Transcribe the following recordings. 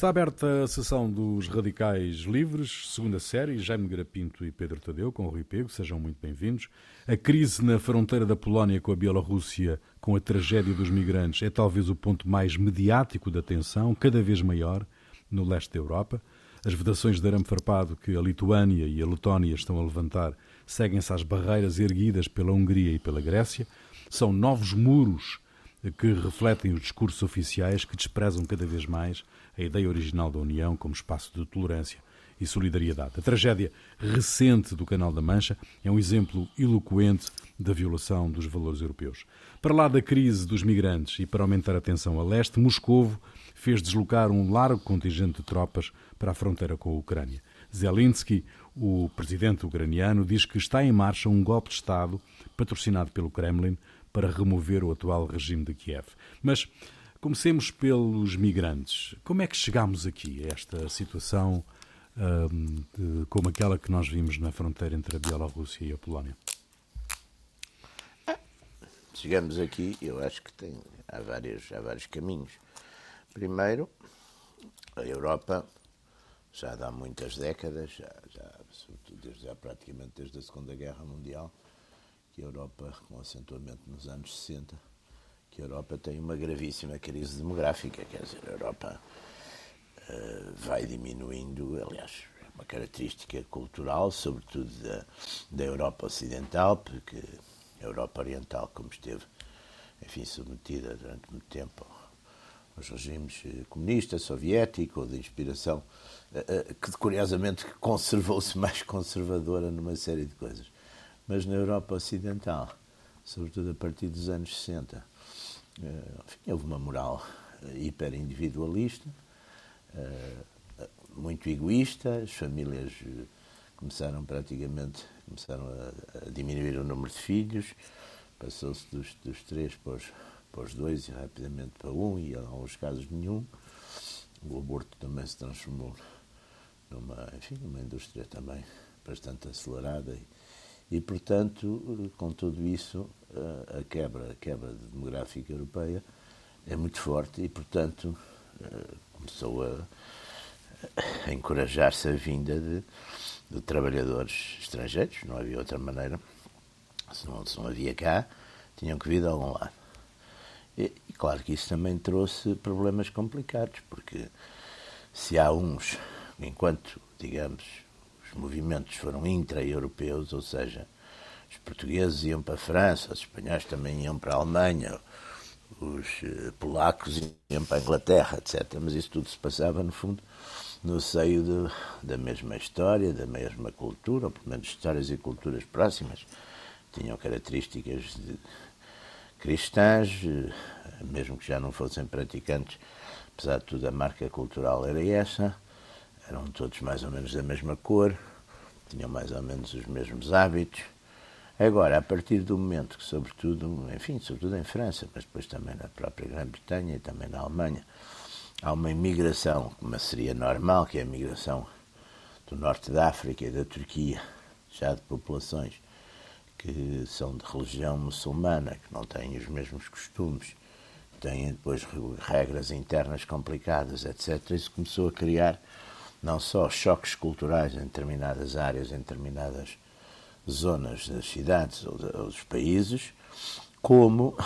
Está aberta a sessão dos Radicais Livres, segunda série, Jaime Garapinto e Pedro Tadeu, com o Rui Pego, sejam muito bem-vindos. A crise na fronteira da Polónia com a Bielorrússia, com a tragédia dos migrantes, é talvez o ponto mais mediático da tensão, cada vez maior, no leste da Europa. As vedações de arame farpado que a Lituânia e a Letónia estão a levantar seguem-se às barreiras erguidas pela Hungria e pela Grécia. São novos muros que refletem os discursos oficiais que desprezam cada vez mais a ideia original da União como espaço de tolerância e solidariedade. A tragédia recente do Canal da Mancha é um exemplo eloquente da violação dos valores europeus. Para lá da crise dos migrantes e para aumentar a tensão a leste, Moscovo fez deslocar um largo contingente de tropas para a fronteira com a Ucrânia. Zelensky, o presidente ucraniano, diz que está em marcha um golpe de Estado patrocinado pelo Kremlin para remover o atual regime de Kiev. Mas Comecemos pelos migrantes. Como é que chegamos aqui a esta situação um, de, como aquela que nós vimos na fronteira entre a Bielorrússia e a Polónia? Ah, chegamos aqui, eu acho que tem, há, vários, há vários caminhos. Primeiro, a Europa já há muitas décadas, já, já, desde, já praticamente desde a Segunda Guerra Mundial, que a Europa, com acentuamento nos anos 60, a Europa tem uma gravíssima crise demográfica, quer dizer, a Europa uh, vai diminuindo, aliás, é uma característica cultural, sobretudo da, da Europa Ocidental, porque a Europa Oriental, como esteve, enfim, submetida durante muito tempo aos regimes eh, comunista, soviético, ou de inspiração, uh, que curiosamente conservou-se mais conservadora numa série de coisas. Mas na Europa Ocidental, sobretudo a partir dos anos 60, eh, enfim, houve uma moral eh, hiper individualista, eh, muito egoísta, as famílias começaram praticamente começaram a, a diminuir o número de filhos, passou-se dos, dos três para os, para os dois e rapidamente para um, e em alguns casos nenhum. O aborto também se transformou numa, enfim, numa indústria também bastante acelerada e, e, portanto, com tudo isso, a quebra, a quebra demográfica europeia é muito forte e, portanto, começou a, a encorajar-se a vinda de, de, trabalhadores estrangeiros, não havia outra maneira, se não, se não havia cá, tinham que vir de algum lado. E, e claro que isso também trouxe problemas complicados, porque se há uns, enquanto, digamos, os movimentos foram intra-europeus, ou seja, os portugueses iam para a França, os espanhóis também iam para a Alemanha, os eh, polacos iam para a Inglaterra, etc. Mas isso tudo se passava, no fundo, no seio de, da mesma história, da mesma cultura, ou pelo menos histórias e culturas próximas. Tinham características cristãs, eh, mesmo que já não fossem praticantes, apesar de tudo, a marca cultural era essa eram todos mais ou menos da mesma cor, tinham mais ou menos os mesmos hábitos. Agora, a partir do momento que, sobretudo, enfim, sobretudo em França, mas depois também na própria Grã-Bretanha e também na Alemanha, há uma imigração, como seria normal, que é a migração do norte da África e da Turquia, já de populações que são de religião muçulmana, que não têm os mesmos costumes, têm depois regras internas complicadas, etc. Isso começou a criar não só choques culturais em determinadas áreas, em determinadas zonas das cidades ou, dos países, como,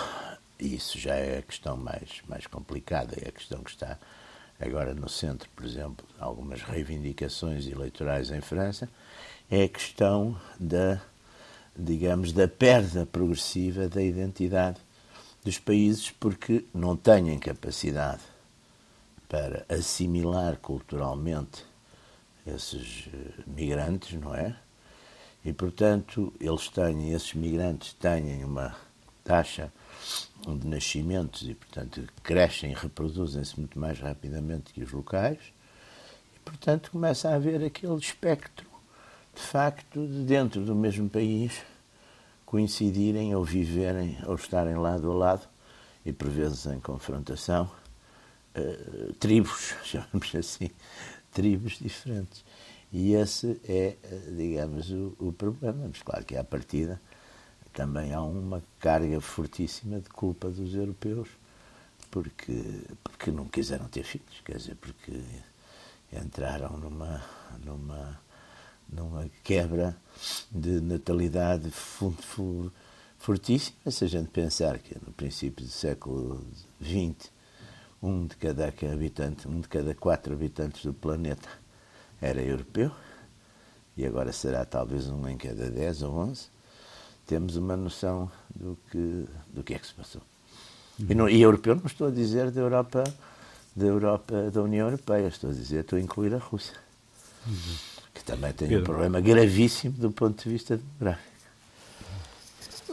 e isso já é a questão mais, mais complicada, é a questão que está agora no centro, por exemplo, algumas reivindicações eleitorais em França, é a questão da, digamos, da perda progressiva da identidade dos países porque não têm capacidade para assimilar culturalmente esses eh, migrantes, não é? E, portanto, eles têm, esses migrantes têm uma taxa de nascimentos e, portanto, crescem e reproduzem-se muito mais rapidamente que os locais. E, portanto, começa a haver aquele espectro, de facto, de dentro do mesmo país coincidirem ou viverem ou estarem lado a lado e, por vezes, em confrontação uh, tribos, chamamos assim, tribos diferentes. E esse é, eh, digamos, o, o, problema. Mas claro que à partida também há uma carga fortíssima de culpa dos europeus porque, porque não quiseram ter filhos, quer dizer, porque entraram numa, numa, numa quebra de natalidade fortíssima. Se a gente pensar que no princípio do século XX, um de cada habitante, um de cada quatro habitantes do planeta era europeu, e agora será talvez um em cada dez ou onze, temos uma noção do que, do que é que se passou. Uhum. E, não, e europeu não estou a dizer da Europa, da Europa, da União Europeia, estou a dizer, estou a incluir a Rússia, uhum. que também tem Pedro. um problema gravíssimo do ponto de vista demográfico.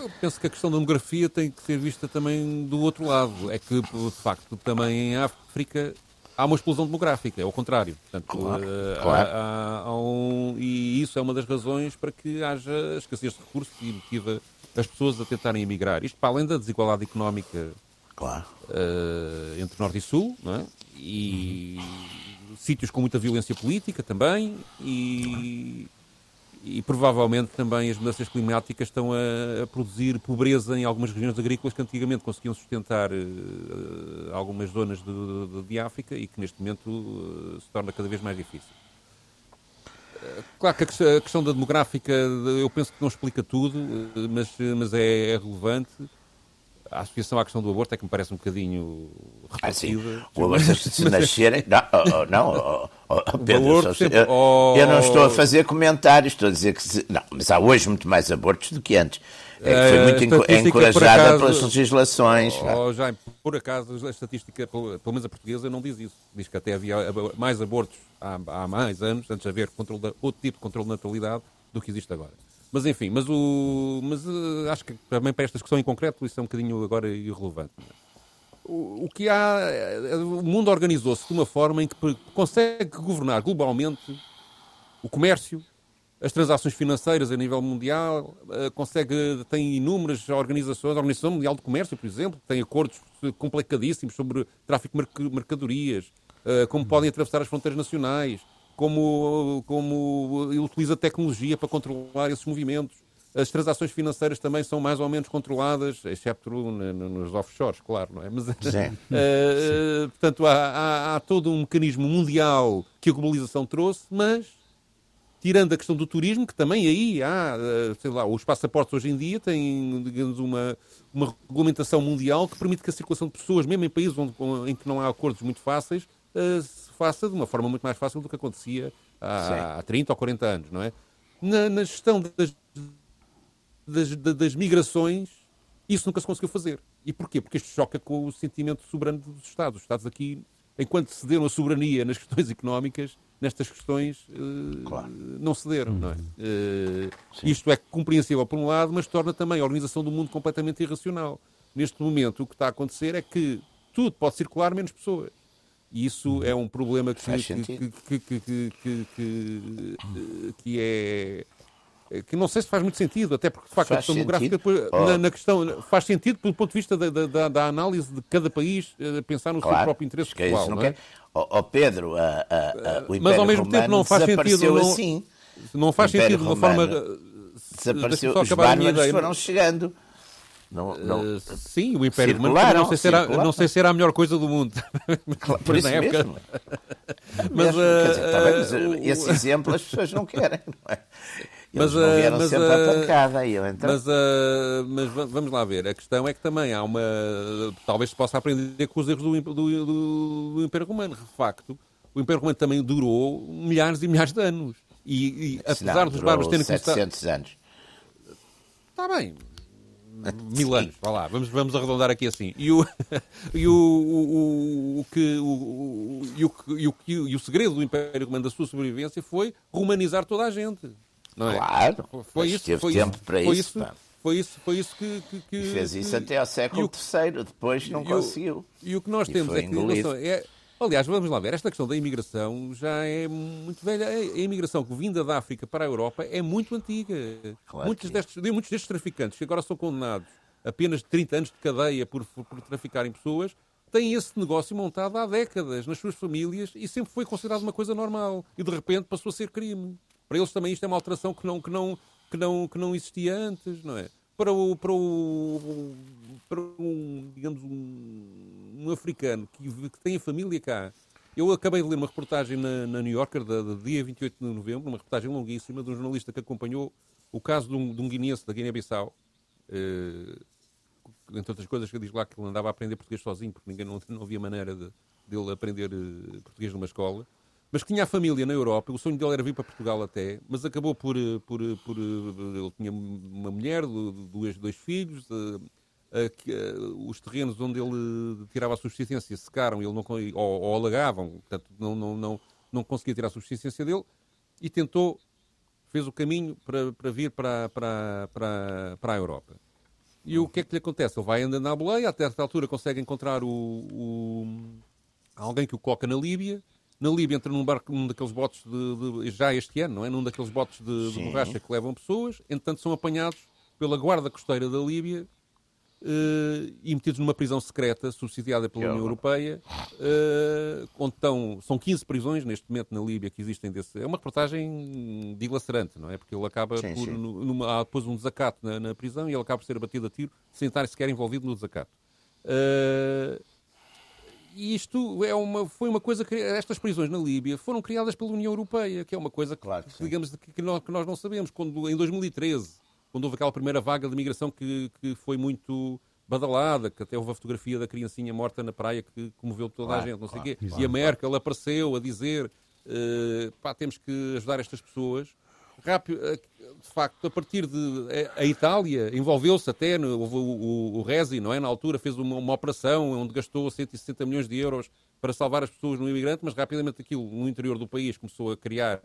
Eu penso que a questão da demografia tem que ser vista também do outro lado. É que, de facto, também em África há uma explosão demográfica, é o contrário. Portanto, claro, uh, claro. Há, há, há um, e isso é uma das razões para que haja escassez de recursos e motiva as pessoas a tentarem emigrar. Isto para além da desigualdade económica claro. uh, entre Norte e Sul, não é? e uhum. sítios com muita violência política também, e e provavelmente também as mudanças climáticas estão a, a, produzir pobreza em algumas regiões agrícolas que antigamente conseguiam sustentar uh, algumas zonas de, de, de, África e que neste momento uh, se torna cada vez mais difícil. Claro que a questão da demográfica eu penso que não explica tudo, mas, mas é, é relevante a associação à questão do aborto é que me parece um bocadinho repetida. Ah, o aborto, se nascerem... Não, oh, oh não oh, oh, oh Pedro, aborto, sempre... eu, eu, não estou a fazer comentários, estou a dizer que... Se... Não, mas há hoje muito mais abortos do que antes. É que foi eh, muito encorajada acaso, pelas legislações. Oh, Jaime, por acaso, a estatística, pelo menos a portuguesa, não diz isso. Diz que até havia mais abortos há, há mais anos, antes de haver controle outro tipo de controle de natalidade, do que existe agora. Mas enfim, mas, o, mas uh, acho que também para esta discussão em concreto isso é um bocadinho agora irrelevante. O, o que há. Eh, o mundo organizou-se de uma forma em que consegue governar globalmente o comércio, as transações financeiras a nível mundial, consegue, tem inúmeras organizações, a Organização Mundial do Comércio, por exemplo, tem acordos complicadíssimos sobre tráfico de mercadorias, como podem atravessar as fronteiras nacionais, como, como utiliza tecnologia para controlar esses movimentos. As transações financeiras também são mais ou menos controladas, exceto nos offshores, claro, não é? Mas, uh, portanto, há, há, há, todo um mecanismo mundial que a globalização trouxe, mas, tirando a questão do turismo, que também aí há, eh, sei lá, os passaportes hoje em dia têm, digamos, uma, uma regulamentação mundial que permite que a circulação de pessoas, mesmo em países onde, em que não há acordos muito fáceis, uh, faça de uma forma muito mais fácil do que acontecia há, há 30 ou 40 anos, não é? Na, na gestão das, das, das, migrações, isso nunca se conseguiu fazer. E porquê? Porque isto choca com o sentimento soberano dos Estados. Os Estados aqui, enquanto cederam a soberania nas questões económicas, nestas questões uh, claro. não cederam, não é? Uh, isto é compreensível por um lado, mas torna também a organização do mundo completamente irracional. Neste momento, o que está a acontecer é que tudo pode circular menos pessoas. E isso é um problema que, que, que, que, que, é que não sei se faz muito sentido, até porque de facto faz a questão demográfica oh. na, questão faz sentido do ponto de vista da, análise de cada país eh, pensar no seu próprio interesse é pessoal. Não, é? oh, oh, Pedro, a, a, a, o mas ao mesmo tempo não faz sentido não, assim. não faz sentido de uma forma desapareceu, os bárbaros foram chegando. Não, não, uh, sim, o Império Romano não sei, se era, não sei se era a melhor coisa do mundo. Claro, por isso época. mesmo. mas, uh, dizer, tá bem, mas uh, esse exemplo as pessoas não querem, não é? Eles mas, não vieram mas, sempre uh, à pancada. Eu, então... mas, uh, mas vamos lá ver. A questão é que também há uma... Talvez se possa aprender com os erros do, do, do, do Império Romano. De facto, o Império Romano também durou milhares e milhares de anos. E, e apesar não, dos bárbaros terem 700 começado... anos. Está bem, mil anos, vá lá, vamos, vamos arredondar aqui assim. E o, e o, o, o, que, o, e o, e o, e o segredo do Império Romano da sua sobrevivência foi romanizar toda a gente. É? Claro, foi isso, teve foi tempo isso, para foi isso. isso foi isso, foi isso que, que, que fez isso que, até ao século III, depois não conseguiu. E o que nós temos é que é, Aliás, vamos lá ver, esta questão da imigração já é muito velha. A imigração que vinda da África para a Europa é muito antiga. Claro muitos, é. destes, muitos destes traficantes que agora são condenados a apenas de 30 anos de cadeia por, por, por traficarem pessoas têm esse negócio montado há décadas nas suas famílias e sempre foi considerado uma coisa normal. E de repente passou a ser crime. Para eles também isto é uma alteração que não, que não, que não, que não existia antes, não é? Para o, para o, para um, digamos, um um africano que, que tem a família cá. Eu acabei de ler uma reportagem na, na New Yorker, da, da dia 28 de novembro, uma reportagem longuíssima de um jornalista que acompanhou o caso de um, de um da Guiné-Bissau, eh, entre outras coisas, que diz lá que ele andava a aprender português sozinho, porque ninguém não, não havia maneira de, dele aprender eh, português numa escola, mas que tinha a família na Europa, o sonho dele era vir para Portugal até, mas acabou por. eh, por, eh, por eh, ele tinha uma mulher, do- dois, dois filhos. os terrenos onde ele tirava a subsistência secaram ele não, ou, ou alagavam, portanto não, não, não, não conseguia tirar a subsistência dele e tentou, fez o caminho para, para vir para, para, para, para a Europa. E o que é que lhe acontece? Ele vai andando na boleia, até certa altura consegue encontrar o, o- alguém que o coloca na Líbia. Na Líbia entra num barco, num daqueles botes de, de- já este ano, não é? Num daqueles botes de, de borracha que levam pessoas. Entretanto, são apanhados pela guarda costeira da Líbia eh, e metidos numa prisão secreta subsidiada pela União. Europeia, eh, onde estão, são 15 prisões neste momento na Líbia que existem desse. É uma reportagem dilacerante, não é? Porque ele acaba Sim, por. sim. numa- há depois um desacato na, na prisão e ele acaba por ser abatido a tiro sem estar sequer envolvido no desacato. Eh, e isto é uma, foi uma coisa que estas prisões na Líbia foram criadas pela União Europeia, que é uma coisa que, Claro que sim. digamos, que, que nós, que nós não sabemos. Quando, em 2013, quando houve aquela primeira vaga de migração que, que foi muito badalada, que até houve a fotografia da criancinha morta na praia que comoveu toda a Claro, gente, não sei o claro, quê. claro, e a Merkel apareceu a dizer eh, pá, temos que ajudar estas pessoas. Rápido, eh, de facto, a partir de. A, a Itália envolveu-se até, o, o, Resi, não é? Na altura fez uma, uma operação onde gastou 160 milhões de euros para salvar as pessoas no imigrante, mas rapidamente aquilo no interior do país começou a criar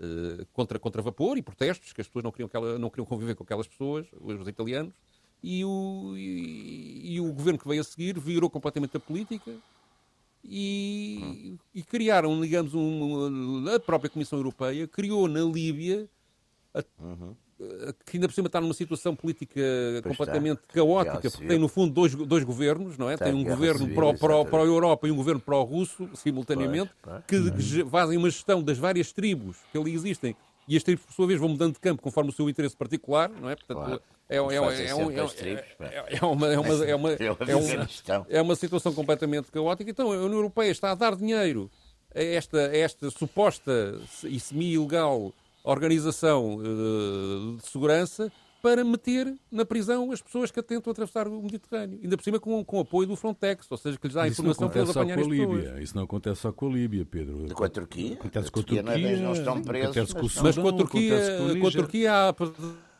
eh, contra, contra vapor e protestos, que as pessoas não queriam, aquela, não queriam conviver com aquelas pessoas, os italianos, e o, e, e o governo que veio a seguir virou completamente a política e, e criaram, digamos, um, a própria Comissão Europeia criou na Líbia, a- a- que ainda por cima está numa situação política Pois completamente está. caótica, porque tem no fundo dois, dois governos, não é? Está tem um governo pró, pró-Europa e um governo pró-russo, simultaneamente, Pois, que ge- fazem uma gestão das várias tribos que ali existem. E as tribos, por sua vez, vão mudando de campo conforme o seu interesse particular, não é? Portanto, Claro. é, é, é, é, um- é, é, é uma, situação completamente caótica. Então, a União Europeia está a dar dinheiro a esta, a esta suposta e semi-ilegal organização eh, de segurança para meter na prisão as pessoas que tentam atravessar o Mediterrâneo. Ainda por cima com, com apoio do Frontex, ou seja, que lhes dá a Isso informação para eles apanharem as pessoas. Líbia. Isso não acontece só com a Líbia, Pedro. Com a Turquia? Acontece A com a Turquia não é bem- Turquia. não estão presos, acontece com o mas Sudão, Mas com a Turquia, com a. Turquia há,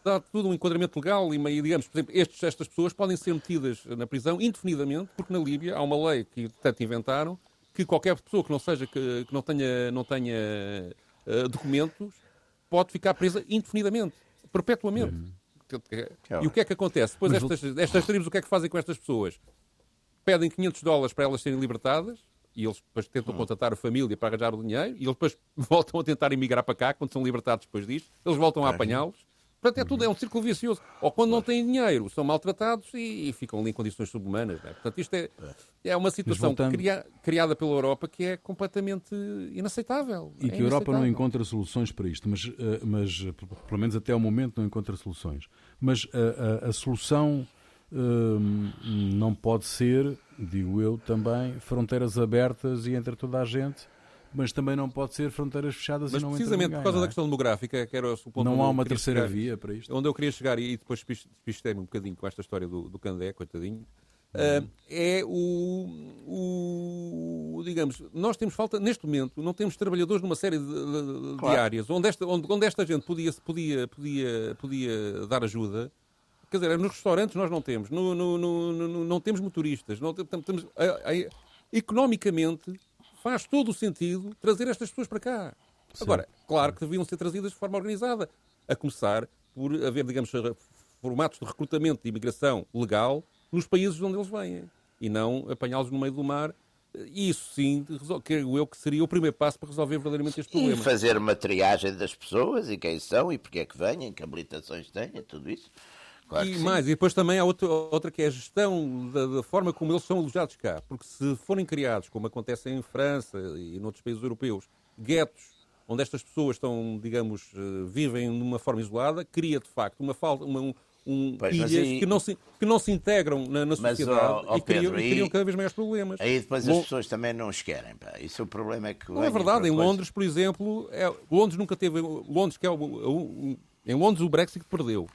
dá tudo um enquadramento legal e, meio, digamos, por exemplo, estes, estas pessoas podem ser metidas na prisão indefinidamente, porque na Líbia há uma lei que tanto inventaram que qualquer pessoa que não seja que, que não tenha, não tenha eh, documentos pode ficar presa indefinidamente, perpetuamente. E o que é que acontece? Depois Mas estas, estas tribos o que é que fazem com estas pessoas? Pedem 500 dólares para elas serem libertadas e eles depois tentam contatar a família para arranjar o dinheiro e eles depois voltam a tentar emigrar para cá quando são libertados depois disto, eles voltam a apanhá-los. Portanto, é tudo, é um círculo vicioso. Ou quando não têm dinheiro, são maltratados e, e ficam ali em condições subhumanas. é? Portanto, isto é, é uma situação cria- criada pela Europa que é completamente inaceitável. E É que a Europa não encontra soluções para isto, mas, eh, mas eh, pelo menos até ao momento não encontra soluções. Mas a, a- a solução hum, não pode ser, digo eu também, fronteiras abertas e entre toda a gente, mas também não pode ser fronteiras fechadas Mas e não precisamente ninguém, por causa não da é? questão demográfica, que era o ponto Não há uma terceira chegar. via para isto. onde eu queria chegar, e depois despistei-me um bocadinho com esta história do, do Candé, coitadinho, ah, é o, o- Digamos, nós temos falta, neste momento, não temos trabalhadores numa série de, de- de Claro. áreas onde esta, onde, onde esta gente podia, podia, podia, podia dar ajuda. Quer dizer, nos restaurantes nós não temos, no, no- no- não temos motoristas, não temos, a- a- economicamente faz todo o sentido trazer estas pessoas para cá. Agora, claro que deviam ser trazidas de forma organizada, a começar por haver, digamos, formatos de recrutamento de imigração legal nos países onde eles vêm e não apanhá-los no meio do mar. E Isso sim, creio eu que seria o primeiro passo para resolver verdadeiramente este E problema. fazer uma triagem das pessoas e quem são e porque é que vêm, que habilitações têm, tudo isso. Claro e sim. mais, e depois também há outra, outra que é a gestão da, da forma como eles são alojados cá. Porque se forem criados, como acontece em França e noutros países europeus, guetos onde estas pessoas estão, digamos, eh, vivem de uma forma isolada, cria de facto uma falta, uma, um, um, Pois, ilhas mas aí- que, não se, que não se integram na, na Mas, sociedade ó, ó, e, criam, Pedro, e criam cada vez maiores problemas. Aí depois Lo- as pessoas também não os querem. Pá. Isso é o problema é que. Não é verdade. Em Londres, por exemplo, é, Londres nunca teve. Londres, que é o, o- em Londres o Brexit perdeu.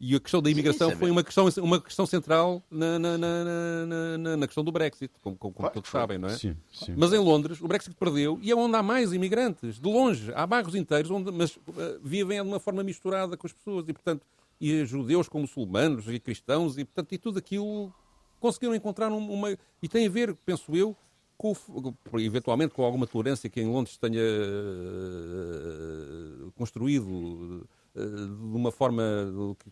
E a questão da imigração Sim, foi uma questão, uma questão central na, na, na, na- na- na questão do Brexit, como, como- Claro todos sabem, não é? Sim, sim. Mas em Londres o Brexit perdeu e é onde há mais imigrantes, de longe. Há bairros inteiros onde mas, eh, vivem de uma forma misturada com as pessoas e, portanto, e judeus com muçulmanos e cristãos e, portanto, e tudo aquilo conseguiram encontrar um- uma. E tem a ver, penso eu, com, eventualmente com alguma tolerância que em Londres tenha eh, construído de uma forma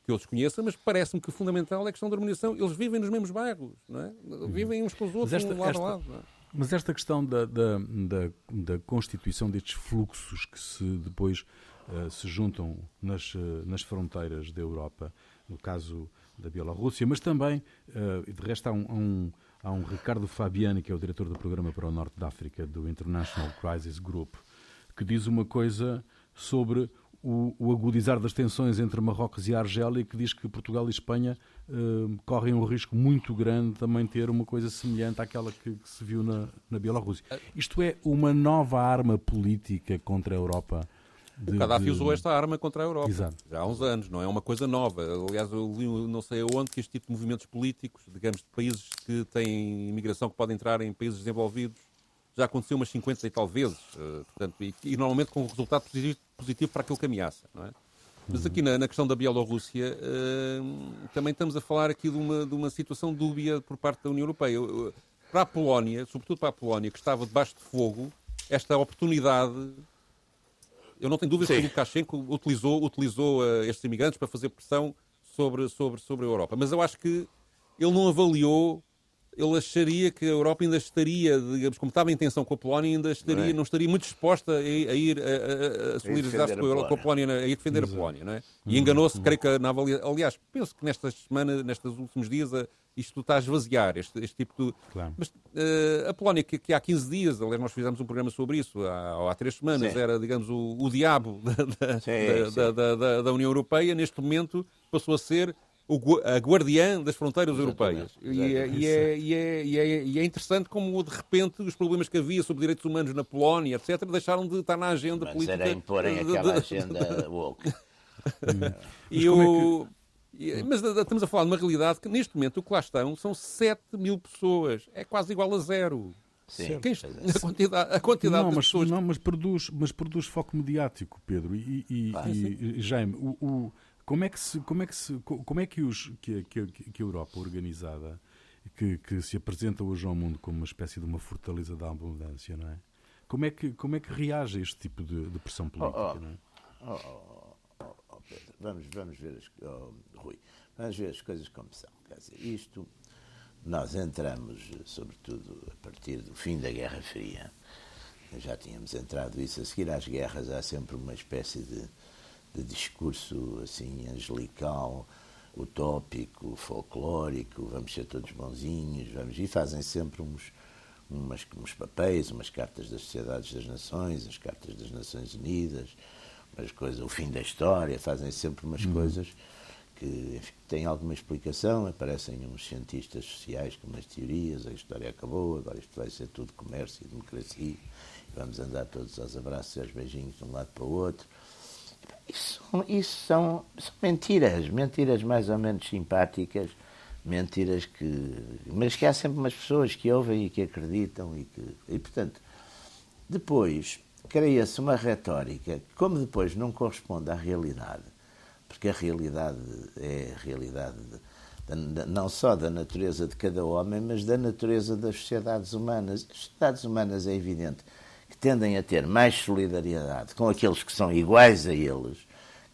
que- eu desconheça, mas parece-me que fundamental é a questão da harmonização. Eles vivem nos mesmos bairros, não é? Vivem uns com os outros, esta- um lado esta- a lado. é? Mas esta questão da, da, da, da constituição destes fluxos que se depois eh, se juntam nas, eh, nas fronteiras da Europa, no caso da Bielorrússia, mas também, e de resto, há um, há, um, há um Ricardo Fabiani, que é o diretor do programa para o Norte da África, do International Crisis Group, que diz uma coisa sobre o, o agudizar das tensões entre Marrocos e Argélia, que diz que Portugal e Espanha eh, correm um risco muito grande de também ter uma coisa semelhante àquela que, que se viu na, na Bielorrússia. Isto é uma nova arma política contra a Europa. de- O Gaddafi de- usou esta arma contra a Europa. Exato. Já há uns anos, não é uma coisa nova. Aliás, eu li não sei aonde que este tipo de movimentos políticos, digamos, de países que têm imigração que podem entrar em países desenvolvidos, já aconteceu umas 50 e tal vezes. eh, portanto, e, e normalmente com um resultado positivo, positivo para aquilo que ameaça. Não é? Mas aqui na, na questão da Bielorrússia, eh, também estamos a falar aqui de uma, de uma situação dúbia por parte da União Europeia. Eu- eu- Para a Polónia, sobretudo para a Polónia, que estava debaixo de fogo, esta oportunidade eu não tenho dúvidas Sim. que o Lukashenko utilizou, utilizou eh, estes imigrantes para fazer pressão sobre, sobre, sobre a Europa. Mas eu acho que ele não avaliou, ele acharia que a Europa ainda estaria, digamos, como estava em tensão com a Polónia, ainda estaria, Não não, é? estaria muito disposta a, ir- a ir a, a, a solidarizar-se com, com a Polónia, a ir defender a Polónia, não é? E enganou-se, creio que na avaliação. Aliás, penso que nestas semanas, nestes últimos dias, a- isto está a esvaziar, este, este tipo de. Claro. Mas eh, a Polónia, que, que há 15 dias, aliás, nós fizemos um programa sobre isso, há, há três semanas, Sim. era, digamos, o, o diabo da, da, Sim, da- sim. da- da- da- da União Europeia, neste momento passou a ser o a guardiã das fronteiras europeias. E é, e, é, e, é, e, é, e é interessante como, de repente, os problemas que havia sobre direitos humanos na Polónia, etc., deixaram de estar na agenda Mas política. era imporem de- aquela agenda woke. e é o- Mas estamos a falar de uma realidade que, neste momento, o que lá estão são 7 mil pessoas. É quase igual a zero. Sim, Quem, é. a quantidade, a quantidade não, de mas, pessoas. não, mas produz, mas produz foco mediático, Pedro. E, e- Ah, e- e, Jaime, o, o- como é que se, como é que se, co- como é que os que, que, que a Europa organizada que, que se apresenta hoje ao mundo como uma espécie de uma fortaleza da abundância, não é? Como é que como é que reage a este tipo de, de pressão política, oh. não é? Oh, oh, oh, oh, Pedro, vamos, vamos ver as, oh, Rui, vamos ver as coisas como são. Quer dizer, isto, nós entramos, sobretudo a partir do fim da Guerra Fria, já tínhamos entrado isso, a seguir às guerras há sempre uma espécie de, de discurso assim angelical, utópico, folclórico, vamos ser todos bonzinhos, vamos, e fazem sempre uns, umas, uns papéis, umas cartas das sociedades das nações, as cartas das Nações Unidas, umas coisas, o fim da história, fazem sempre umas coisas que enfim, têm alguma explicação, aparecem uns cientistas sociais com umas teorias, a história acabou, agora isto vai ser tudo comércio e democracia, e vamos andar todos aos abraços e aos beijinhos de um lado para o outro. Isso, isso são, são mentiras, mentiras mais ou menos simpáticas, mentiras que. Mas que há sempre umas pessoas que ouvem e que acreditam e que. E, portanto, depois cria-se uma retórica que, como depois não corresponde à realidade, porque a realidade é a realidade da- da- não só da natureza de cada homem, mas da natureza das sociedades humanas. As sociedades humanas é evidente que tendem a ter mais solidariedade com aqueles que são iguais a eles,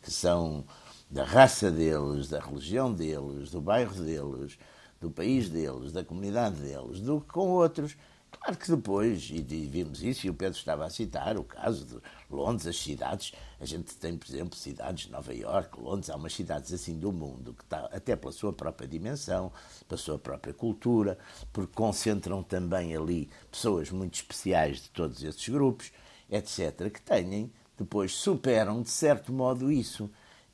que são da raça deles, da religião deles, do bairro deles, do país deles, da comunidade deles, do que com outros. Claro que depois, e vimos isso, e o Pedro estava a citar o caso de Londres, as cidades, a gente tem, por exemplo, cidades de Nova Iorque, Londres, há umas cidades assim do mundo, que está, até pela sua própria dimensão, pela sua própria cultura, porque concentram também ali pessoas muito especiais de todos esses grupos, etc., que têm, depois superam de certo modo isso.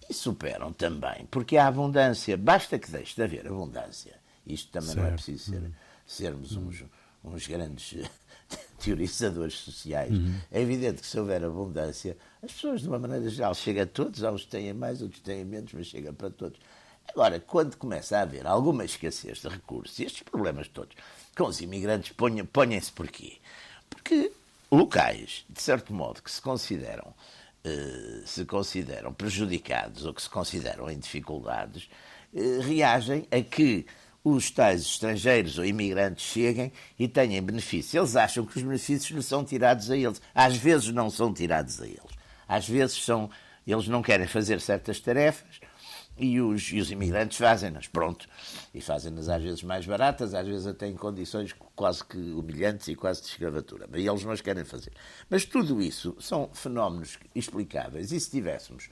E superam também, porque há abundância, basta que deixe de haver abundância. Isto também certo. não é preciso ser, uhum. sermos uhum. uns, uns grandes teorizadores sociais. Uhum. É evidente que se houver abundância, as pessoas, de uma maneira geral, chega a todos, há uns que têm mais, outros têm menos, mas chega para todos. Agora, quando começa a haver alguma escassez de recursos, e estes problemas todos com os imigrantes ponham-se porquê? Porque locais, de certo modo, que se consideram, eh, se consideram prejudicados ou que se consideram em dificuldades, eh, reagem a que os tais estrangeiros ou imigrantes cheguem e tenham benefícios. Eles acham que os benefícios lhes são tirados a eles. Às vezes não são tirados a eles. Às vezes são, eles não querem fazer certas tarefas e os, e os imigrantes fazem-nas, pronto. E fazem-nas às vezes mais baratas, às vezes até em condições quase que humilhantes e quase de escravatura. E eles não as querem fazer. Mas tudo isso são fenómenos explicáveis. E se tivéssemos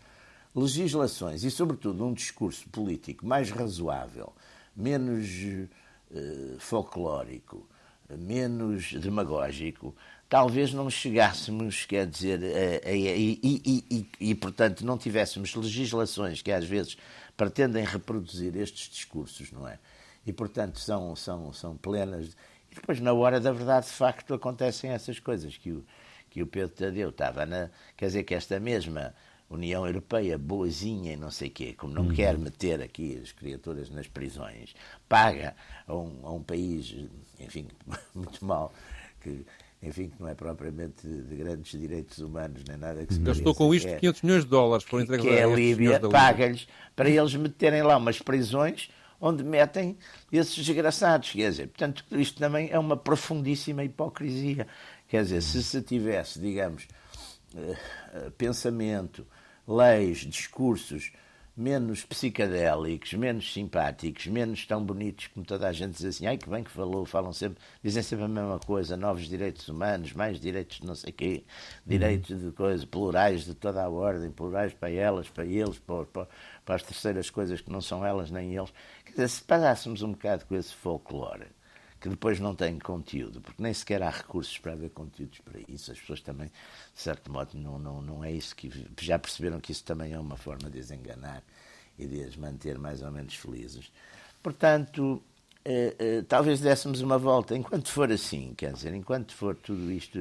legislações e, sobretudo, um discurso político mais razoável, menos uh, folclórico, menos demagógico, talvez não chegássemos, quer dizer, a, a, a, e, e, e, e, portanto, não tivéssemos legislações que às vezes pretendem reproduzir estes discursos, não é? E, portanto, são, são, são plenas. E depois, na hora da verdade, de facto, acontecem essas coisas que o, que o Pedro Tadeu estava na. Quer dizer, que esta mesma União Europeia, boazinha e não sei quê, como não uhum. quer meter aqui as criaturas nas prisões, paga a um, a um país, enfim, muito mal, que enfim, que não é propriamente de grandes direitos humanos, nem nada que se Eu estou com isto é, 500 milhões de dólares por entregar Que é a Líbia, paga-lhes para eles meterem lá umas prisões onde metem esses desgraçados. Quer dizer, portanto, isto também é uma profundíssima hipocrisia. Quer dizer, se se tivesse, digamos, uh, pensamento, leis, discursos menos psicadélicos, menos simpáticos, menos tão bonitos como toda a gente diz assim, ai que bem que falou, falam sempre, dizem sempre a mesma coisa, novos direitos humanos, mais direitos de não sei quê, direitos de coisas, plurais de toda a ordem, plurais para elas, para eles, para, para, para as terceiras coisas que não são elas nem eles. Quer dizer, se parássemos um bocado com esse folclore, que depois não tem conteúdo, porque nem sequer há recursos para haver conteúdos para isso. As pessoas também, de certo modo, não, não, não é isso que. Já perceberam que isso também é uma forma de as enganar e de as manter mais ou menos felizes. Portanto, eh, eh, talvez dessemos uma volta, enquanto for assim, quer dizer, enquanto for tudo isto,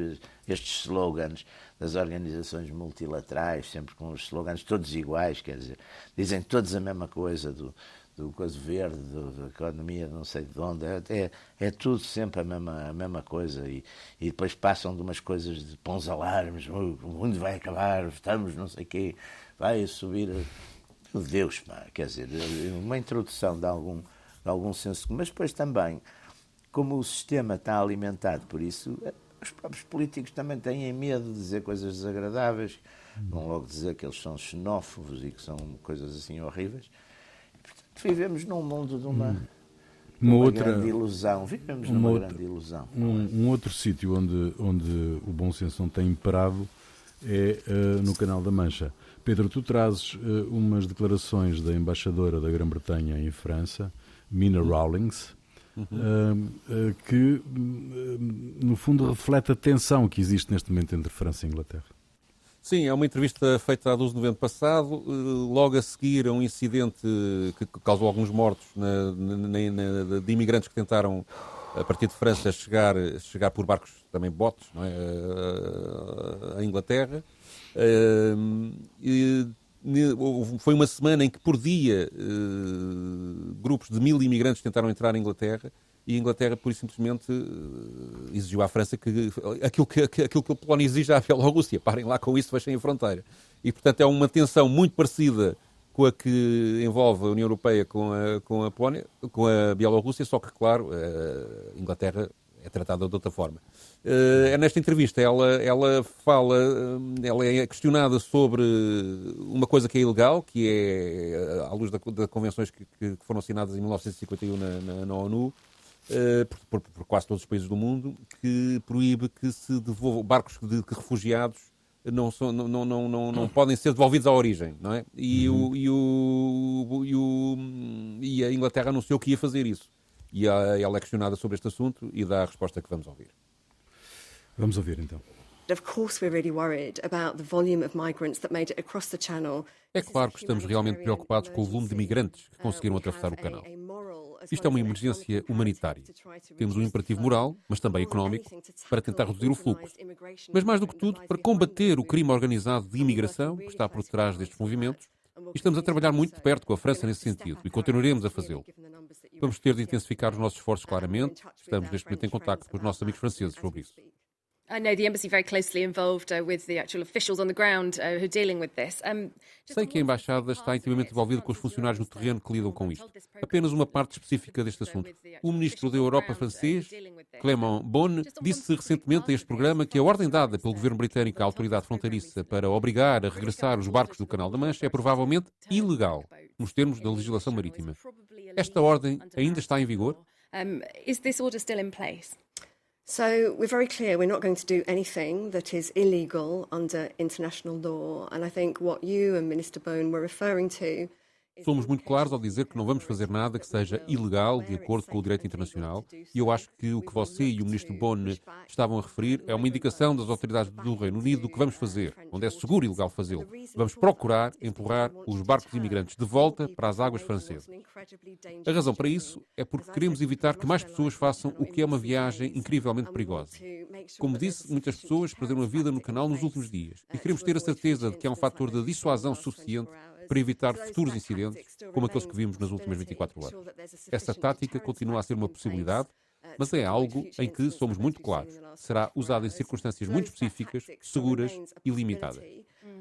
estes slogans das organizações multilaterais, sempre com os slogans todos iguais, quer dizer, dizem todos a mesma coisa do do coisa verde, da economia não sei de onde, é, é, é, tudo sempre a mesma, a mesma coisa e, e depois passam de umas coisas de pons alarmes, o mundo vai acabar, estamos não sei o quê, vai subir, meu Deus, pá, quer dizer, uma introdução de algum, de algum senso, mas depois também, como o sistema está alimentado por isso, os próprios políticos também têm medo de dizer coisas desagradáveis, vão logo dizer que eles são xenófobos e que são coisas assim horríveis, Vivemos num mundo de uma, hum. uma, uma outra, grande ilusão. Vivemos numa outra, grande ilusão. Um, um outro sítio onde, onde o bom senso não tem imperado é uh, no Canal da Mancha. Pedro, tu trazes uh, umas declarações da embaixadora da Grã-Bretanha em França, Mina uhum. Rawlings, uhum. uh, que, no fundo, reflete a tensão que existe neste momento entre França e Inglaterra. Sim, é uma entrevista feita a 12 de novembro passado, eh, logo a seguir a um incidente que causou alguns mortos na, na, na, de imigrantes que tentaram, a partir de França, chegar, chegar por barcos, também botes, não é? à eh, Inglaterra. Eh, e, foi uma semana em que, por dia, grupos de mil imigrantes tentaram entrar na Inglaterra e a Inglaterra, por simplesmente, eh, exigiu à França que aquilo que, aquilo que a Polónia exige à Bielorrússia, parem lá com isso, fechem a fronteira. E, portanto, é uma tensão muito parecida com a que envolve a União Europeia com a, com a Polónia, com a Bielorrússia, só que, claro, a Inglaterra é tratada de outra forma. Eh, é nesta entrevista, ela, ela fala, eh, ela é questionada sobre uma coisa que é ilegal, que é, à luz das convenções que, que, foram assinadas em 1951 na, na, na ONU, por, por, por, quase todos os países do mundo, que proíbe que se devolvam barcos de, de refugiados não, são, não, não, não, não, não podem ser devolvidos à origem, não é? E, uhum. o, e, o, e, o, e a Inglaterra anunciou que ia fazer isso. E ela é questionada sobre este assunto e dá a resposta que vamos ouvir. Vamos ouvir então. But of course we're really worried about the volume of migrants that made it across the channel. É claro que estamos realmente preocupados com o volume de migrantes que conseguiram atravessar o canal. Isto é uma emergência humanitária. Temos um imperativo moral, mas também económico, para tentar reduzir o fluxo. Mas mais do que tudo, para combater o crime organizado de imigração que está por trás destes movimentos, e estamos a trabalhar muito de perto com a França nesse sentido e continuaremos a fazê-lo. Vamos ter de intensificar os nossos esforços claramente. Estamos neste momento em contato com os nossos amigos franceses sobre isso. I know the embassy very closely involved uh, with the actual officials on the ground uh, who are dealing with this. Um, Sei que a Embaixada está intimamente envolvida com os funcionários no terreno que lidam com isto. Apenas uma parte específica deste assunto. O Ministro da Europa francês, Clément Bonne, disse recentemente a este programa que a ordem dada pelo governo britânico à autoridade fronteiriça para obrigar a regressar os barcos do Canal da Mancha é provavelmente ilegal, nos termos da legislação marítima. Esta ordem ainda está em vigor? Um, is this order still in place? So we're very clear we're not going to do anything that is illegal under international law. And I think what you and Minister Bone were referring to Somos muito claros ao dizer que não vamos fazer nada que seja ilegal de acordo com o direito internacional, e eu acho que o que você e o Ministro Bonne estavam a referir é uma indicação das autoridades do Reino Unido do que vamos fazer, onde é seguro e legal fazê-lo. Vamos procurar empurrar os barcos imigrantes de volta para as águas francesas. A razão para isso é porque queremos evitar que mais pessoas façam o que é uma viagem incrivelmente perigosa. Como disse, muitas pessoas perderam a vida no canal nos últimos dias, e queremos ter a certeza de que há um fator de dissuasão suficiente para evitar futuros incidentes como aqueles que vimos nas últimas 24 horas. Essa tática continua a ser uma possibilidade, mas é algo em que somos muito claros. Será usado em circunstâncias muito específicas, seguras e limitadas.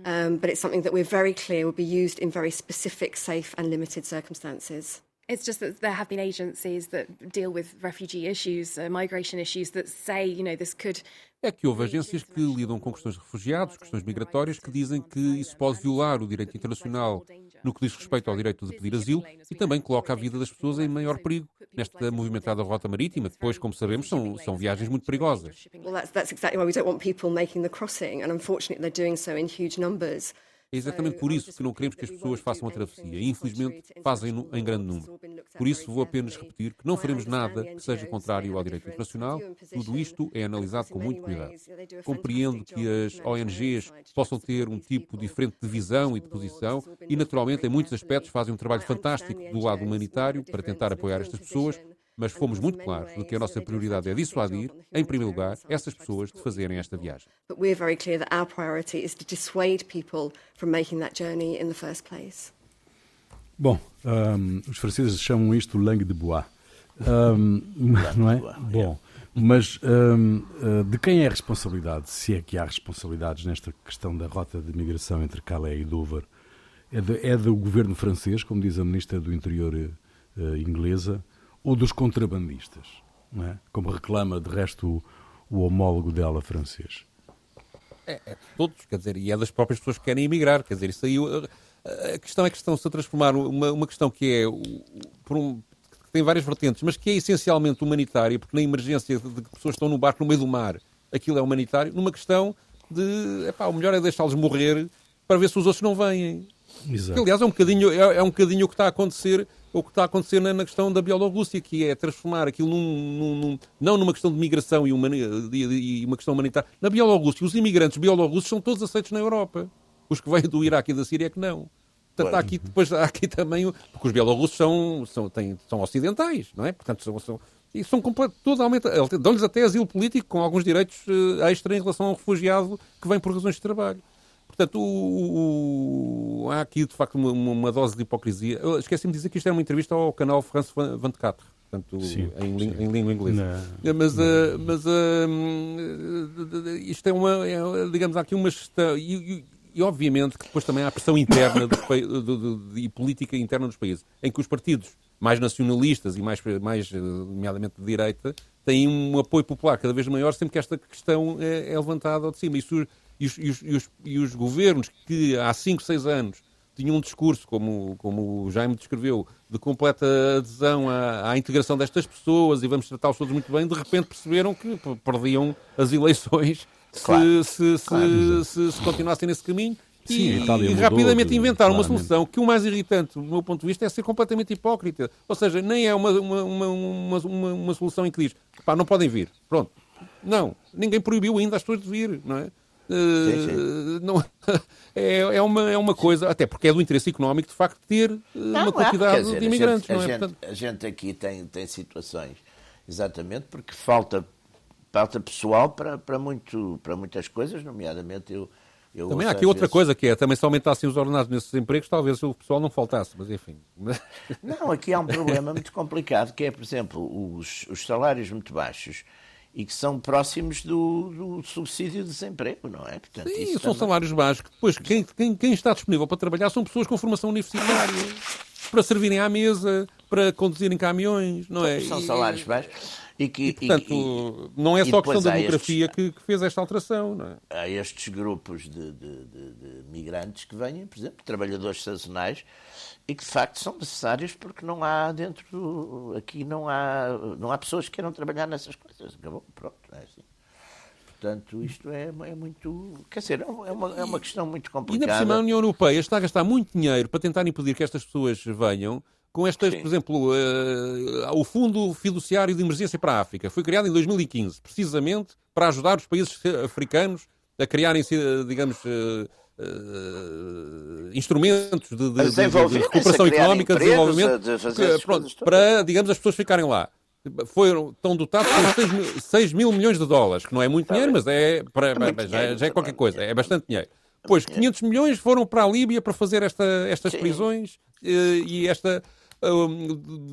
Um, but it's something that we're very clear will be used in very specific, safe and limited circumstances. It's just that there have been agencies that deal with refugee issues, uh, migration issues, that say, you know, this could. É que houve agências que lidam com questões de refugiados, questões migratórias, que dizem que isso pode violar o direito internacional no que diz respeito ao direito de pedir asilo e também coloca a vida das pessoas em maior perigo. nesta movimentada rota marítima, que depois, como sabemos, são, são viagens muito perigosas. Well, that's, that's exactly why we don't want people making the crossing, and unfortunately they're doing so in huge numbers. É exatamente por isso que não queremos que as pessoas façam a travessia e, infelizmente, fazem-no em grande número. Por isso, vou apenas repetir que não faremos nada que seja contrário ao direito internacional. Tudo isto é analisado com muito cuidado. Compreendo que as ONGs possam ter um tipo diferente de visão e de posição e, naturalmente, em muitos aspectos fazem um trabalho fantástico do lado humanitário para tentar apoiar estas pessoas, mas fomos muito claros de que a nossa prioridade é dissuadir, em primeiro lugar, essas pessoas de fazerem esta viagem. But we're very clear that our priority is to dissuade people from making that journey in the first place. Bom, um, os franceses chamam isto langue de bois. Um, não é? Bom, mas um, uh, de quem é a responsabilidade, se é que há responsabilidades nesta questão da rota de migração entre Calais e Dover? É, de, é do governo francês, como diz a ministra do Interior uh, inglesa, ou dos contrabandistas, é? como reclama de resto o, o homólogo dela francês? É, é, todos, quer dizer, e é das próprias pessoas que querem emigrar, quer dizer, isso aí, a questão é que estão-se a transformar uma, uma questão que é, por um, que tem várias vertentes, mas que é essencialmente humanitária, porque na emergência de que pessoas estão no barco no meio do mar, aquilo é humanitário, numa questão de, epá, o melhor é deixá-los morrer para ver se os outros não vêm. Exato. Que, aliás, é um bocadinho, é, é um bocadinho o que está a acontecer o que está a acontecer na, na questão da Bielorrússia, que é transformar aquilo num, num, num, não numa questão de migração e, humani, e, e uma questão humanitária. Na Bielorrússia, os imigrantes bielorrussos são todos aceitos na Europa. Os que vêm do Iraque e da Síria é que não. Portanto, há aqui, depois, há aqui também. Porque os bielorrussos são, são, têm, são ocidentais, não é? Portanto, são, são, e são totalmente. dão-lhes até asilo político com alguns direitos uh, extra em relação ao refugiado que vem por razões de trabalho. Portanto, o, o, há aqui de facto uma, uma dose de hipocrisia. Esqueci-me de dizer que isto era uma entrevista ao canal France 24, portanto, sim, em, sim. em, língua inglesa. Não, mas, não. Uh, mas uh, isto é uma. É, digamos, há aqui uma gestão. E, e, e, obviamente que depois também há pressão interna e política interna dos países, em que os partidos mais nacionalistas e mais, mais nomeadamente de direita, têm um apoio popular cada vez maior sempre que esta questão é, é levantada ao de cima. Isso e os, e os, e os, e os governos que há 5, 6 anos tinham um discurso, como, como o Jaime descreveu, de completa adesão à, à integração destas pessoas e vamos tratá-los todos muito bem, de repente perceberam que perdiam as eleições claro. se, se, claro. se, se, continuassem nesse caminho. Sim, e, e rapidamente inventaram uma solução que o mais irritante, do meu ponto de vista, é ser completamente hipócrita. Ou seja, nem é uma, uma, uma, uma, uma solução em que diz pá, não podem vir. Pronto. Não, ninguém proibiu ainda as pessoas de vir, não é? Sim, sim. Não, é, é, uma, é uma coisa, até porque é do interesse económico, de facto, ter uh, não, uma quantidade dizer, de imigrantes. A gente, não é? a, gente, a gente aqui tem, tem situações, exatamente porque falta, falta pessoal para, para, muito, para muitas coisas, nomeadamente eu eu também há aqui outra vezes... coisa que é, também se aumentassem os ordenados nesses empregos, talvez o pessoal não faltasse, mas enfim. Não, aqui há um problema muito complicado, que é, por exemplo, os, os salários muito baixos e que são próximos do, do subsídio de desemprego, não é? Portanto, Sim, são também... salários baixos. Depois, quem, quem, quem, está disponível para trabalhar são pessoas com formação universitária, para servirem à mesa, para conduzirem caminhões, não é? São salários baixos. E, que, e portanto, e, não é só questão da demografia estes, que, que, fez esta alteração. Não é? Há estes grupos de, de, de, de, migrantes que vêm, por exemplo, trabalhadores sazonais, e que de facto são necessários porque não há dentro do, aqui não há não há pessoas que queiram trabalhar nessas coisas. Acabou, pronto, é assim. Portanto, isto é, é muito. Quer dizer, é uma, é uma questão muito complicada. E ainda por cima, a União Europeia está a gastar muito dinheiro para tentar impedir que estas pessoas venham com estas, Sim. por exemplo, uh, o Fundo Fiduciário de Emergência para a África. Foi criado em 2015, precisamente para ajudar os países africanos a criarem, digamos, uh, uh, instrumentos de, de, de, de recuperação económica, de desenvolvimento, de pronto, para, digamos, as pessoas ficarem lá. Foram, estão dotados com 6 mil, 6 mil milhões de dólares, que não é muito dinheiro, mas é, para, é já, já, é qualquer coisa, é bastante dinheiro. Pois, 500 milhões foram para a Líbia para fazer esta, estas prisões e esta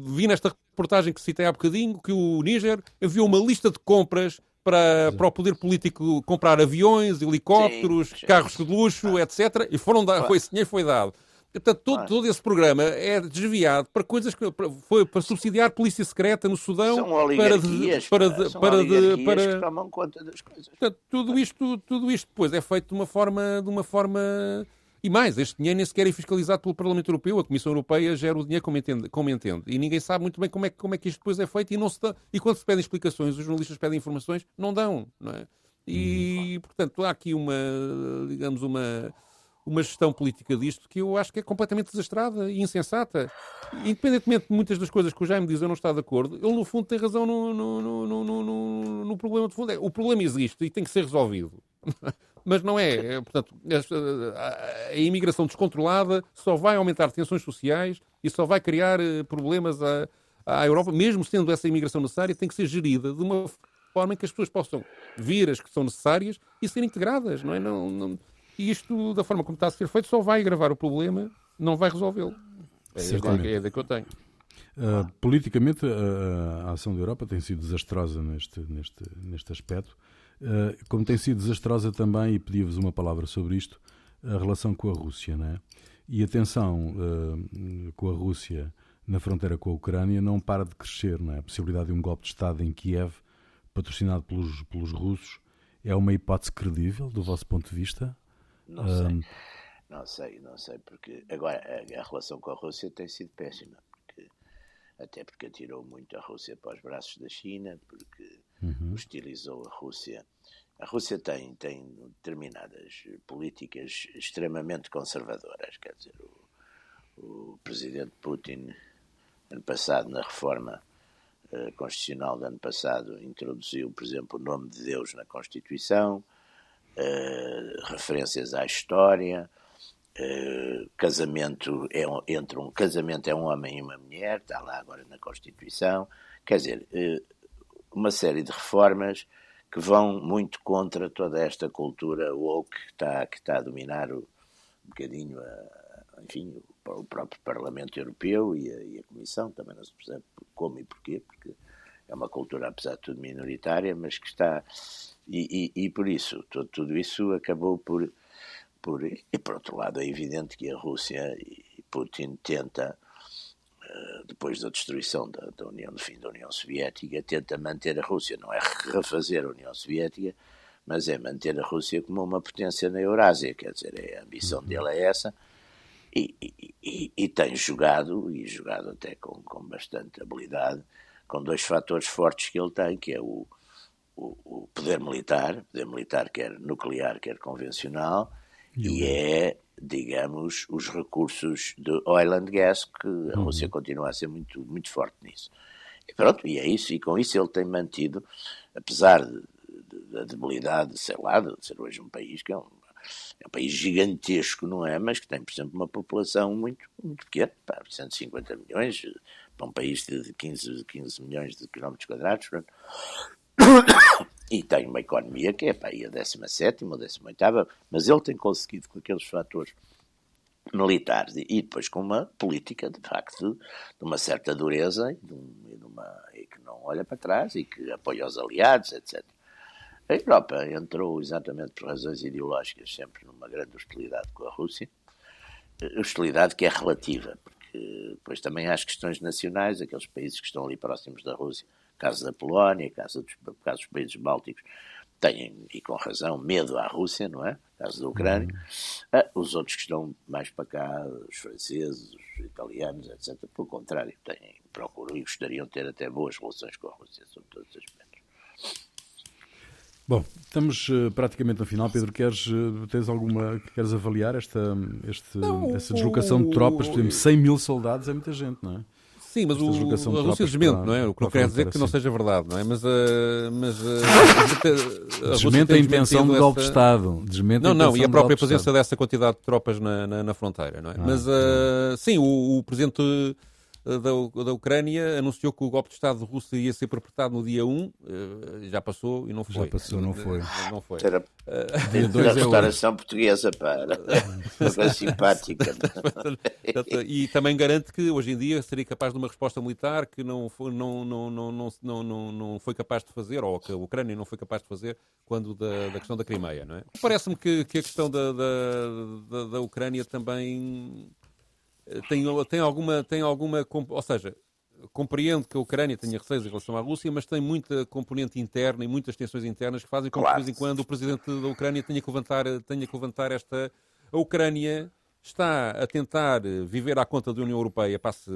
vi nesta reportagem que citei há bocadinho que o Níger enviou uma lista de compras para, para o poder político comprar aviões, helicópteros, sim, sim. carros de luxo, ah. etc. E foram dar, foi, esse dinheiro foi dado. Portanto, todo, todo, esse programa é desviado para coisas que foi para subsidiar polícia secreta no Sudão para de, para de, para de, para que tomam conta das coisas. Portanto, tudo isto tudo isto depois é feito de uma forma de uma forma e mais, este dinheiro nem sequer é fiscalizado pelo Parlamento Europeu. A Comissão Europeia gera o dinheiro como entende. Como entende. E ninguém sabe muito bem como é, como é que isto depois é feito. E, não se dá, e quando se pedem explicações, os jornalistas pedem informações, não dão. Não é? E, portanto, há aqui uma, digamos, uma, uma gestão política disto que eu acho que é completamente desastrada e insensata. Independentemente de muitas das coisas que o Jaime diz eu não estou de acordo, ele no fundo tem razão no, no, no, no, no problema de fundo. É, o problema existe e tem que ser resolvido. mas não é. é portanto, a, imigração descontrolada só vai aumentar tensões sociais e só vai criar eh, problemas à, à Europa, mesmo sendo essa imigração necessária, tem que ser gerida de uma forma em que as pessoas possam vir as que são necessárias e ser integradas, não é? Não, não... E isto, da forma como está a ser feito, só vai agravar o problema, não vai resolvê-lo. É, é a ideia que eu tenho. Uh, politicamente, a, a ação da Europa tem sido desastrosa neste, neste, neste aspecto. Eh, como tem sido desastrosa também, e pedia-vos uma palavra sobre isto, a relação com a Rússia, não é? E a tensão uh, com a Rússia na fronteira com a Ucrânia não para de crescer, não é? A possibilidade de um golpe de Estado em Kiev, patrocinado pelos, pelos russos, é uma hipótese credível, do vosso ponto de vista? Não sei. Um... Não sei, não sei, porque agora a, a, relação com a Rússia tem sido péssima, porque, até porque atirou muito a Rússia para os braços da China, porque uhum. hostilizou a Rússia. A Rússia tem, tem determinadas políticas extremamente conservadoras. Quer dizer, o, o presidente Putin, ano passado, na reforma uh, constitucional do ano passado, introduziu, por exemplo, o nome de Deus na Constituição, uh, referências à história. Uh, casamento é um, entre um casamento é um homem e uma mulher, está lá agora na Constituição. Quer dizer, uma série de reformas que vão muito contra toda esta cultura woke que está, que está a dominar o, um bocadinho a, enfim, o, próprio Parlamento Europeu e a, e a, Comissão, também não se percebe como e porquê, porque é uma cultura, apesar de tudo, minoritária, mas que está. E, e, e por isso, tudo, tudo, isso acabou por, por. E por outro lado, é evidente que a Rússia e Putin tenta depois da destruição da, da, União, do fim da União Soviética, tenta manter a Rússia, não é refazer a União Soviética, mas é manter a Rússia como uma potência na Eurásia, quer dizer, é, a ambição uhum. dele é essa, e, e, e, e, tem jogado, e jogado até com, com bastante habilidade, com dois fatores fortes que ele tem, que é o, o, o poder militar, poder militar quer nuclear, quer convencional, e, e é digamos, os recursos de oil and gas, que a uhum. Rússia continua a ser muito, muito forte nisso. E pronto, e é isso, e com isso ele tem mantido, apesar de, da debilidade, sei lá, de ser hoje um país que é um, é um país gigantesco, não é? Mas que tem, por exemplo, uma população muito, muito pequena, pá, 150 milhões, para um país de 15, 15 milhões de quilómetros quadrados, é? E tem uma economia que é pá, a 17 ou 18, mas ele tem conseguido com aqueles fatores militares e depois com uma política, de facto, de uma certa dureza e, de uma, e que não olha para trás e que apoia os aliados, etc. A Europa entrou exatamente por razões ideológicas, sempre numa grande hostilidade com a Rússia, hostilidade que é relativa, porque depois também há as questões nacionais, aqueles países que estão ali próximos da Rússia, caso da Polónia, caso dos, caso dos países bálticos, têm, e com razão, medo à Rússia, não é? Caso da Ucrânia. Uhum. Ah, os outros que estão mais para cá, os franceses, os italianos, etc., pelo contrário, têm, procuram e gostariam de ter até boas relações com a Rússia sobre todos os aspectos. Bom, estamos uh, praticamente no final. Pedro, queres, uh, tens alguma, queres avaliar esta, este, não, essa deslocação o, de tropas? Por exemplo, 100 mil soldados é muita gente, não é? Sim, mas o, a Rússia desmente, não é? O que não quer dizer que não seja verdade, não é? Mas, uh, mas uh, a desmente a intenção do golpe de Estado. Desmente não, não, e a própria presença dessa quantidade de tropas na, na, na fronteira, não é? Ah, mas, uh, sim, o, o presidente da, da Ucrânia anunciou que o golpe de Estado de Rússia ia ser perpetrado no dia 1, eh, já passou e não foi. Já passou, não foi. Não foi. Era, dia 2 é restauração portuguesa, para. Foi simpática. e também garante que hoje em dia seria capaz de uma resposta militar que não foi, não, não, não, não, não, não, não foi capaz de fazer, ou que a Ucrânia não foi capaz de fazer, quando da, da questão da Crimeia, não é? Parece-me que, que a questão da, da, da, da Ucrânia também tem, tem alguma, tem alguma, ou seja, compreendo que a Ucrânia tenha receios em relação à Rússia, mas tem muita componente interna e muitas tensões internas que fazem com claro. que de vez em quando o presidente da Ucrânia tenha que levantar, tenha que levantar esta. A Ucrânia está a tentar viver à conta da União Europeia, passe,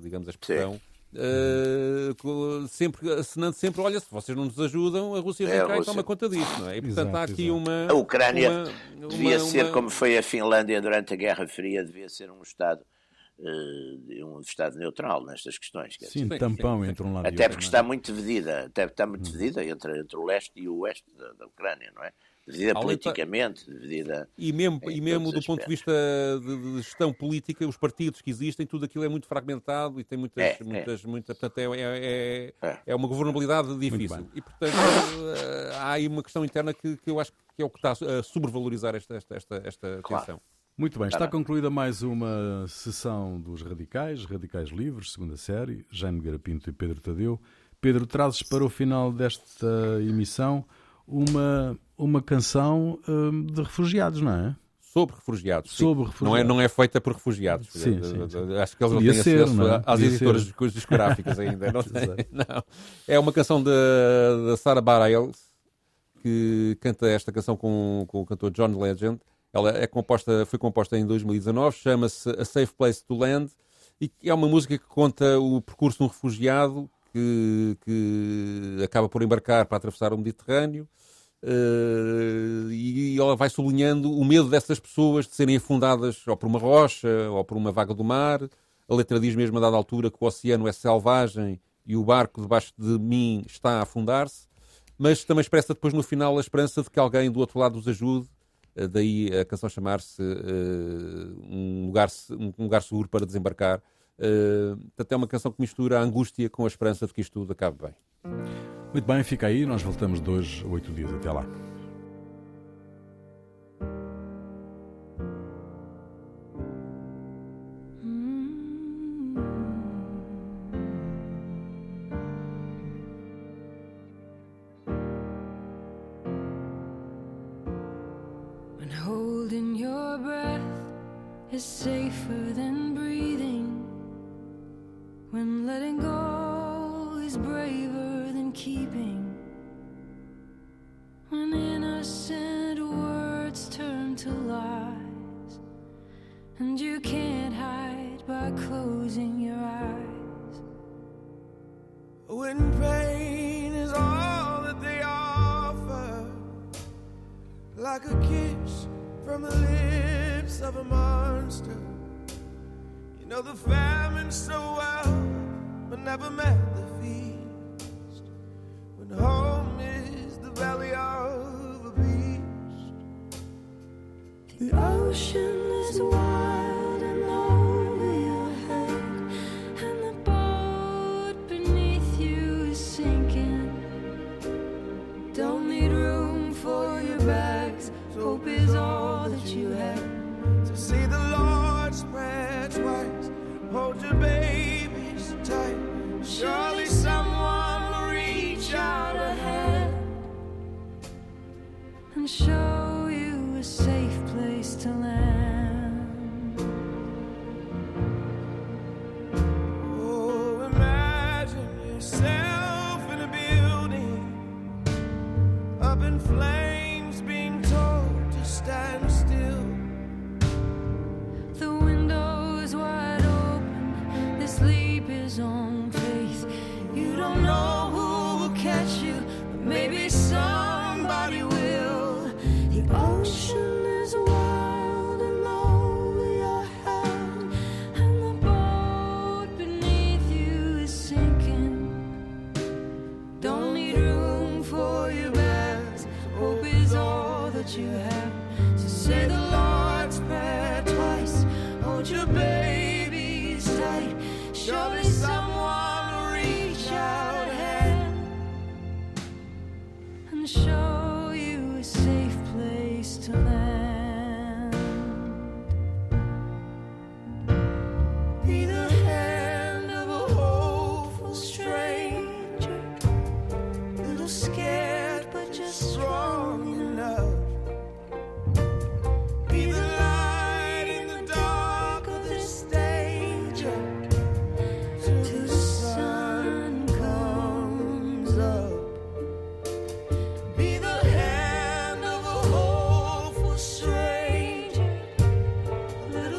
digamos, a expressão. Sim Uh, sempre, assinando sempre, olha, se vocês não nos ajudam, a Rússia vem é, cá Rússia. e toma conta disso, não é? E portanto exato, há aqui exato. uma. A Ucrânia uma, devia uma, ser, uma... como foi a Finlândia durante a Guerra Fria, devia ser um Estado. Uh, um Estado neutral nestas questões. Sim, dizer. tampão entre um lado Até porque está muito dividida, até está muito dividida entre, entre o leste e o oeste da, da Ucrânia, não é? Dividida politicamente, dividida. E mesmo, e mesmo do ponto de vista de, de, gestão política, os partidos que existem, tudo aquilo é muito fragmentado e tem muitas. É, muitas, é. muitas portanto, é, é, é, é, uma governabilidade difícil. E, portanto, eh, há aí uma questão interna que, que eu acho que é o que está a sobrevalorizar esta, esta, esta, esta claro. tensão. Muito bem, está concluída mais uma sessão dos Radicais, Radicais Livres, segunda série, Jaime Garapinto e Pedro Tadeu. Pedro, trazes para o final desta emissão uma, uma canção hum, de refugiados, não é? Sobre refugiados. Sobre refugiados. Não é, não é feita por refugiados. Sim, sim, sim. Acho que eles não têm ser, acesso não é? às editoras ser. discográficas ainda. Não, não, É uma canção da Sarah Bareilles, que canta esta canção com, com o cantor John Legend. Ela é composta, foi composta em 2019, chama-se A Safe Place to Land e é uma música que conta o percurso de um refugiado que, que acaba por embarcar para atravessar o Mediterrâneo Uh, e ela vai sublinhando o medo dessas pessoas de serem afundadas ou por uma rocha ou por uma vaga do mar. A letra diz mesmo a dada altura que o oceano é selvagem e o barco debaixo de mim está a afundar-se, mas também expressa depois no final a esperança de que alguém do outro lado os ajude. Uh, daí a canção chamar-se uh, um, lugar, um lugar seguro para desembarcar. Uh, portanto, é uma canção que mistura a angústia com a esperança de que isto tudo acabe bem. Muito bem, fica aí. Nós voltamos a oito dias. Até lá. and flame. surely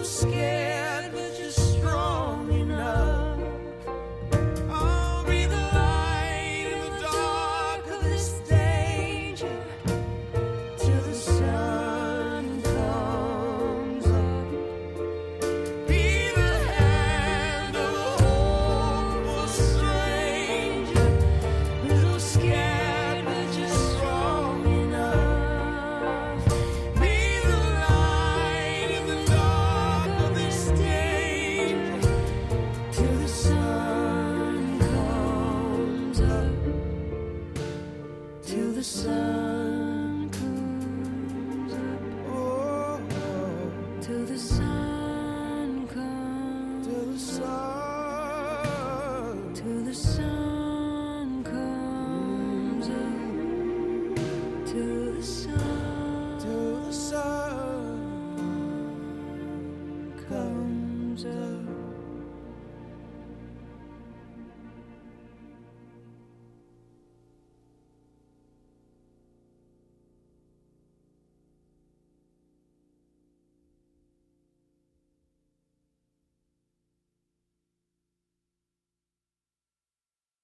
scared.